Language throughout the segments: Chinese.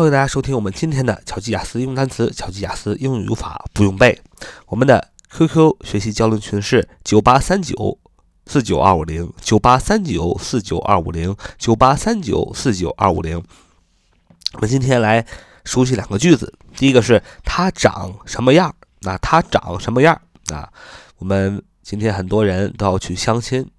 欢迎大家收听我们今天的巧记雅思英语单词、巧记雅思英语语法不用背。我们的 QQ 学习交流群是九八三九四九二五零九八三九四九二五零九八三九四九二五零。我们今天来熟悉两个句子，第一个是它长什么样？那它长什么样？啊，我们今天很多人都要去相亲，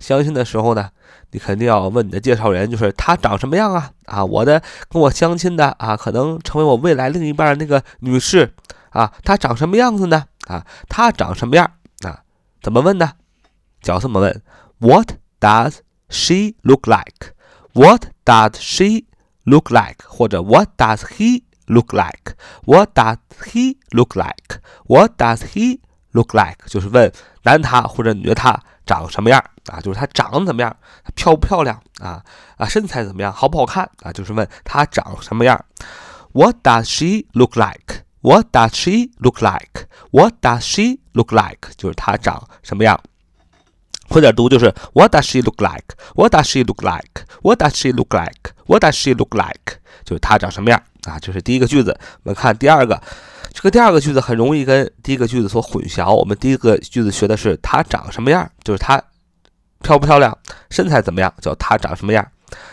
相亲的时候呢，你肯定要问你的介绍人，就是他长什么样啊？啊，我的跟我相亲的啊，可能成为我未来另一半的那个女士啊，她长什么样子呢？啊，她长什么样？啊，怎么问呢？就要这么问：What does she look like？What does she look like？或者 What does he look like？What does he look like？What does he look like？就是问男他或者女的他长什么样啊？就是他长得怎么样？漂不漂亮啊？啊，身材怎么样？好不好看啊？就是问他长什么样。What does she look like？What does she look like？What does she look like？就是她长什么样。快点读，就是 What does she look like？What does she look like？What does she look like？What does she look like？就是她长什么样啊？这是第一个句子。我们看第二个，这个第二个句子很容易跟第一个句子所混淆。我们第一个句子学的是他长什么样，就是他漂不漂亮，身材怎么样，叫他长什么样。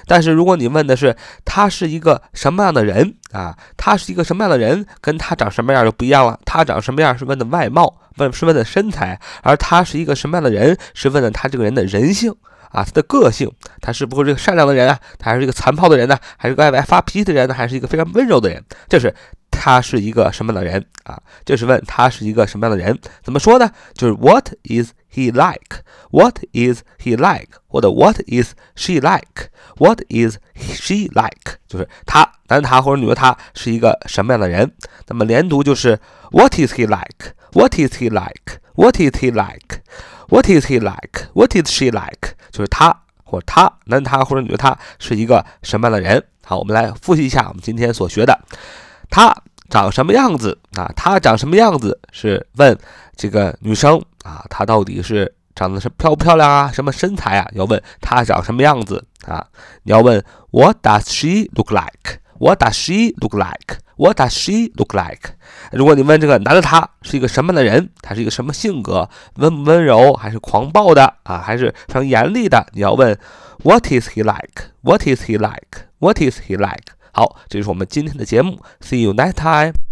但是如果你问的是他是一个什么样的人啊，他是一个什么样的人，跟他长什么样就不一样了。他长什么样是问的外貌，问是问的身材，而他是一个什么样的人，是问的他这个人的人性啊，他的个性，他是不是这个善良的人啊，他还是一个残暴的人呢，还是个爱爱发脾气的人呢，还是一个非常温柔的人？这是他是一个什么样的人啊？就是问他是一个什么样的人？怎么说呢？就是 What is he like? What is he like? 或者 What is she like? What is she like? 就是他，男他或者女的他是一个什么样的人？那么连读就是 What is he like? What is he like? What is he like? What is he like? What is she like? 就是他或者他，男他或者女的他是一个什么样的人？好，我们来复习一下我们今天所学的。他长什么样子啊？他长什么样子是问这个女生啊，她到底是长得是漂不漂亮啊？什么身材啊？要问她长什么样子啊？你要问 What does she look like? What does she look like? What does she look like? 如果你问这个男的他是一个什么样的人，他是一个什么性格，温不温柔，还是狂暴的啊，还是非常严厉的？你要问 What is he like? What is he like? What is he like? 好，这就是我们今天的节目。See you next time.